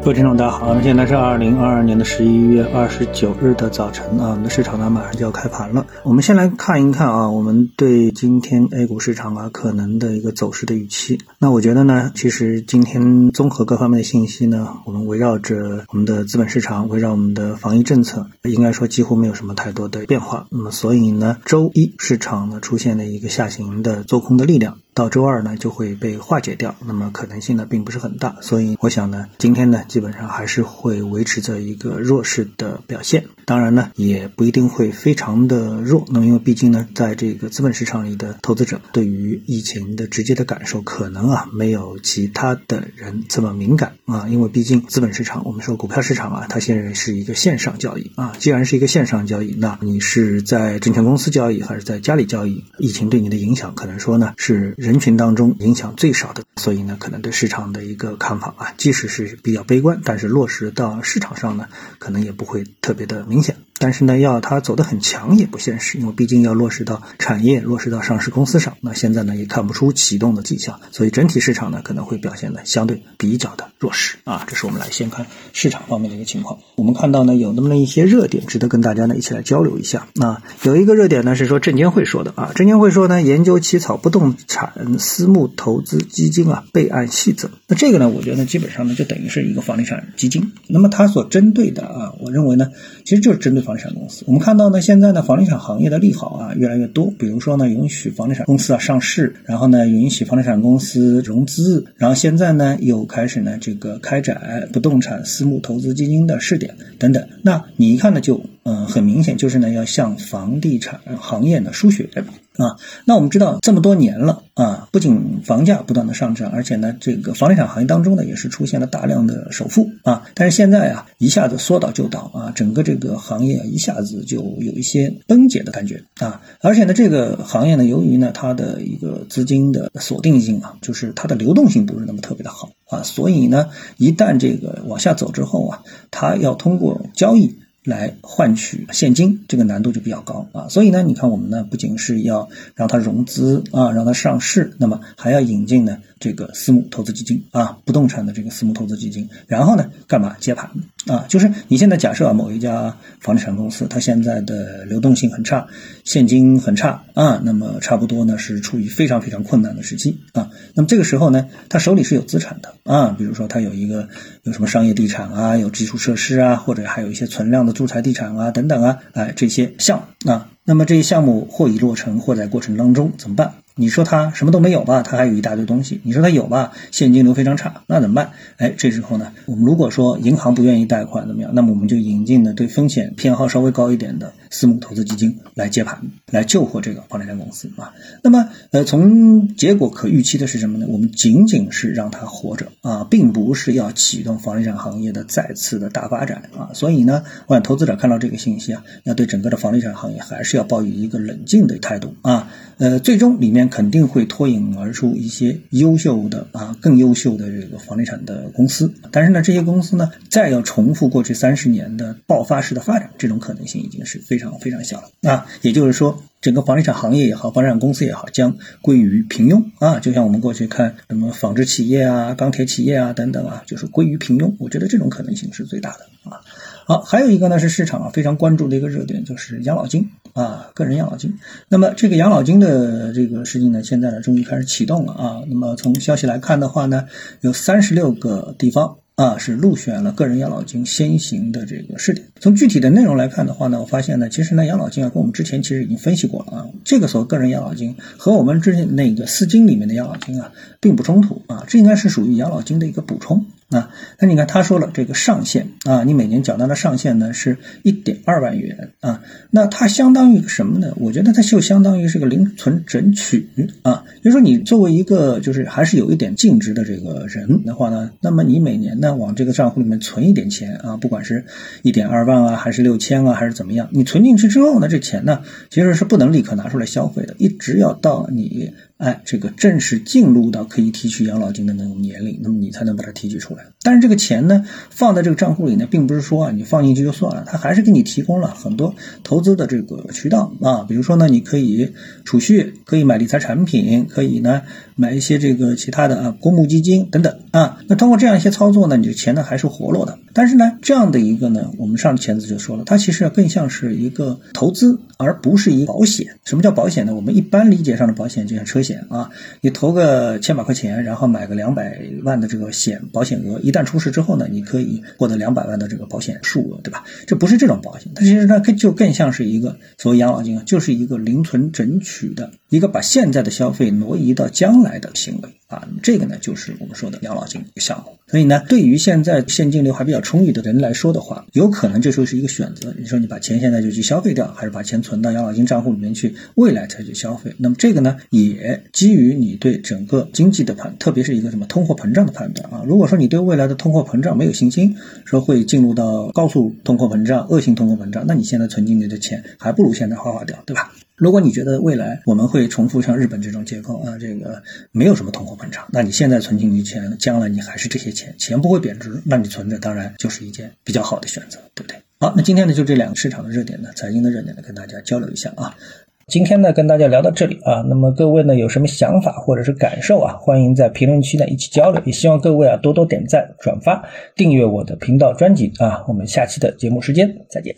各位听众，大家好，现在是二零二二年的十一月二十九日的早晨啊，我们的市场呢马上就要开盘了。我们先来看一看啊，我们对今天 A 股市场啊可能的一个走势的预期。那我觉得呢，其实今天综合各方面的信息呢，我们围绕着我们的资本市场，围绕我们的防疫政策，应该说几乎没有什么太多的变化。那么所以呢，周一市场呢出现了一个下行的做空的力量。到周二呢就会被化解掉，那么可能性呢并不是很大，所以我想呢今天呢基本上还是会维持着一个弱势的表现，当然呢也不一定会非常的弱，那么因为毕竟呢在这个资本市场里的投资者对于疫情的直接的感受可能啊没有其他的人这么敏感啊，因为毕竟资本市场我们说股票市场啊它现在是一个线上交易啊，既然是一个线上交易，那你是在证券公司交易还是在家里交易，疫情对你的影响可能说呢是。人群当中影响最少的，所以呢，可能对市场的一个看法啊，即使是比较悲观，但是落实到市场上呢，可能也不会特别的明显。但是呢，要它走得很强也不现实，因为毕竟要落实到产业、落实到上市公司上。那现在呢，也看不出启动的迹象，所以整体市场呢可能会表现的相对比较的弱势啊。这是我们来先看市场方面的一个情况。我们看到呢，有那么一些热点值得跟大家呢一起来交流一下。那有一个热点呢是说证监会说的啊，证监会说呢，研究起草不动产私募投资基金啊备案细则。那这个呢，我觉得基本上呢就等于是一个房地产基金。那么它所针对的啊，我认为呢，其实就是针对。房地产公司，我们看到呢，现在呢，房地产行业的利好啊越来越多。比如说呢，允许房地产公司啊上市，然后呢，允许房地产公司融资，然后现在呢，又开始呢这个开展不动产私募投资基金的试点等等。那你一看呢，就嗯很明显，就是呢要向房地产行业呢输血。啊，那我们知道这么多年了啊，不仅房价不断的上涨，而且呢，这个房地产行业当中呢，也是出现了大量的首付啊。但是现在啊，一下子说倒就倒啊，整个这个行业一下子就有一些崩解的感觉啊。而且呢，这个行业呢，由于呢它的一个资金的锁定性啊，就是它的流动性不是那么特别的好啊，所以呢，一旦这个往下走之后啊，它要通过交易。来换取现金，这个难度就比较高啊。所以呢，你看我们呢，不仅是要让它融资啊，让它上市，那么还要引进呢这个私募投资基金啊，不动产的这个私募投资基金。然后呢，干嘛接盘啊？就是你现在假设啊某一家房地产公司，它现在的流动性很差，现金很差啊，那么差不多呢是处于非常非常困难的时期啊。那么这个时候呢，他手里是有资产的啊，比如说他有一个有什么商业地产啊，有基础设施啊，或者还有一些存量的。住宅地产啊，等等啊，哎，这些项目啊，那么这些项目或已落成，或在过程当中，怎么办？你说他什么都没有吧，他还有一大堆东西。你说他有吧，现金流非常差，那怎么办？哎，这时候呢，我们如果说银行不愿意贷款怎么样？那么我们就引进的对风险偏好稍微高一点的私募投资基金来接盘，来救活这个房地产公司啊。那么，呃，从结果可预期的是什么呢？我们仅仅是让它活着啊，并不是要启动房地产行业的再次的大发展啊。所以呢，我想投资者看到这个信息啊，要对整个的房地产行业还是要抱以一个冷静的态度啊。呃，最终里面。肯定会脱颖而出一些优秀的啊，更优秀的这个房地产的公司。但是呢，这些公司呢，再要重复过去三十年的爆发式的发展，这种可能性已经是非常非常小了啊。也就是说，整个房地产行业也好，房地产公司也好，将归于平庸啊。就像我们过去看什么纺织企业啊、钢铁企业啊等等啊，就是归于平庸。我觉得这种可能性是最大的啊。好，还有一个呢是市场啊非常关注的一个热点，就是养老金啊，个人养老金。那么这个养老金的这个事情呢，现在呢终于开始启动了啊。那么从消息来看的话呢，有三十六个地方啊是入选了个人养老金先行的这个试点。从具体的内容来看的话呢，我发现呢，其实呢养老金啊跟我们之前其实已经分析过了啊。这个所谓个人养老金和我们之前那个四金里面的养老金啊并不冲突啊，这应该是属于养老金的一个补充。啊，那你看他说了这个上限啊，你每年缴纳的上限呢是一点二万元啊，那它相当于什么呢？我觉得它就相当于是个零存整取啊，就是说你作为一个就是还是有一点净值的这个人的话呢，那么你每年呢往这个账户里面存一点钱啊，不管是一点二万啊，还是六千啊，还是怎么样，你存进去之后呢，这钱呢其实是不能立刻拿出来消费的，一直要到你。哎，这个正式进入到可以提取养老金的那种年龄，那么你才能把它提取出来。但是这个钱呢，放在这个账户里呢，并不是说啊，你放进去就算了，它还是给你提供了很多投资的这个渠道啊。比如说呢，你可以储蓄，可以买理财产品，可以呢买一些这个其他的啊公募基金等等啊。那通过这样一些操作呢，你的钱呢还是活络的。但是呢，这样的一个呢，我们上前次就说了，它其实更像是一个投资，而不是一个保险。什么叫保险呢？我们一般理解上的保险就像车险啊，你投个千把块钱，然后买个两百万的这个险保险额，一旦出事之后呢，你可以获得两百万的这个保险数额，对吧？这不是这种保险，它其实呢，就更像是一个所谓养老金啊，就是一个零存整取的一个把现在的消费挪移到将来来的行为啊。这个呢，就是我们说的养老金一个项目。所以呢，对于现在现金流还比较充裕的人来说的话，有可能这时候是一个选择。你说你把钱现在就去消费掉，还是把钱存到养老金账户里面去，未来才去消费？那么这个呢，也基于你对整个经济的判，特别是一个什么通货膨胀的判断啊。如果说你对未来的通货膨胀没有信心，说会进入到高速通货膨胀、恶性通货膨胀，那你现在存进去的钱还不如现在花花掉，对吧？如果你觉得未来我们会重复像日本这种结构啊，这个没有什么通货膨胀，那你现在存进去钱，将来你还是这些钱，钱不会贬值，那你存着当然就是一件比较好的选择，对不对？好，那今天呢就这两个市场的热点呢，财经的热点呢，跟大家交流一下啊。今天呢跟大家聊到这里啊，那么各位呢有什么想法或者是感受啊，欢迎在评论区呢一起交流，也希望各位啊多多点赞、转发、订阅我的频道专辑啊。我们下期的节目时间再见。